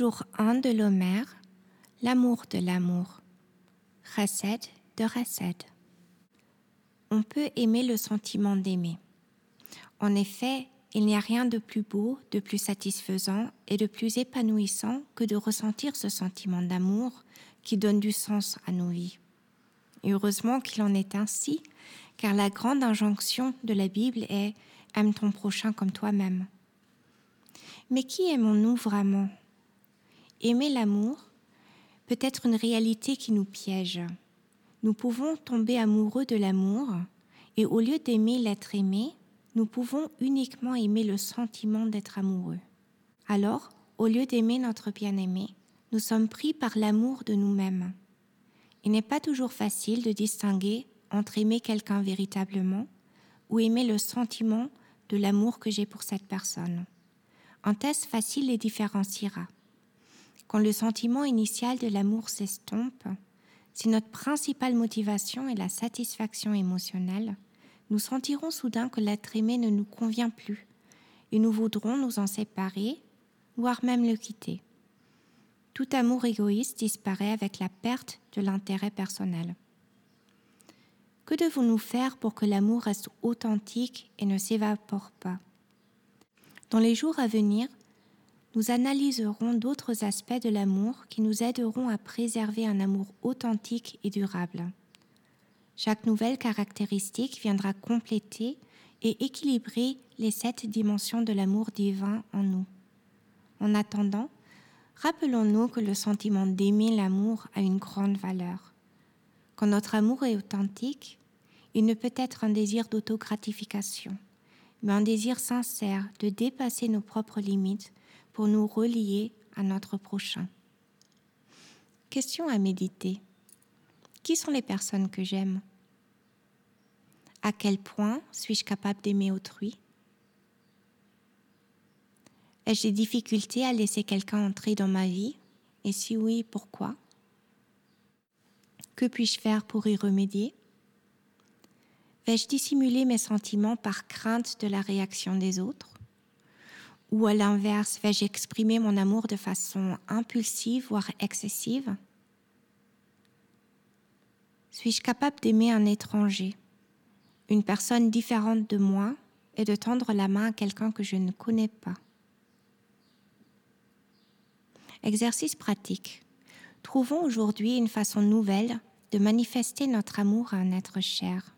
Jour 1 de l'Homère, l'amour de l'amour. Recette de recette. On peut aimer le sentiment d'aimer. En effet, il n'y a rien de plus beau, de plus satisfaisant et de plus épanouissant que de ressentir ce sentiment d'amour qui donne du sens à nos vies. Heureusement qu'il en est ainsi, car la grande injonction de la Bible est Aime ton prochain comme toi-même. Mais qui aimons-nous vraiment? Aimer l'amour peut être une réalité qui nous piège. Nous pouvons tomber amoureux de l'amour et au lieu d'aimer l'être aimé, nous pouvons uniquement aimer le sentiment d'être amoureux. Alors, au lieu d'aimer notre bien-aimé, nous sommes pris par l'amour de nous-mêmes. Il n'est pas toujours facile de distinguer entre aimer quelqu'un véritablement ou aimer le sentiment de l'amour que j'ai pour cette personne. Un test facile les différenciera. Quand le sentiment initial de l'amour s'estompe, si notre principale motivation est la satisfaction émotionnelle, nous sentirons soudain que l'être aimé ne nous convient plus et nous voudrons nous en séparer, voire même le quitter. Tout amour égoïste disparaît avec la perte de l'intérêt personnel. Que devons-nous faire pour que l'amour reste authentique et ne s'évapore pas? Dans les jours à venir, nous analyserons d'autres aspects de l'amour qui nous aideront à préserver un amour authentique et durable. Chaque nouvelle caractéristique viendra compléter et équilibrer les sept dimensions de l'amour divin en nous. En attendant, rappelons-nous que le sentiment d'aimer l'amour a une grande valeur. Quand notre amour est authentique, il ne peut être un désir d'autogratification, mais un désir sincère de dépasser nos propres limites pour nous relier à notre prochain. Question à méditer. Qui sont les personnes que j'aime? À quel point suis-je capable d'aimer autrui? Ai-je des difficultés à laisser quelqu'un entrer dans ma vie? Et si oui, pourquoi? Que puis-je faire pour y remédier? Vais-je dissimuler mes sentiments par crainte de la réaction des autres? Ou à l'inverse, vais-je exprimer mon amour de façon impulsive, voire excessive? Suis-je capable d'aimer un étranger, une personne différente de moi, et de tendre la main à quelqu'un que je ne connais pas? Exercice pratique. Trouvons aujourd'hui une façon nouvelle de manifester notre amour à un être cher.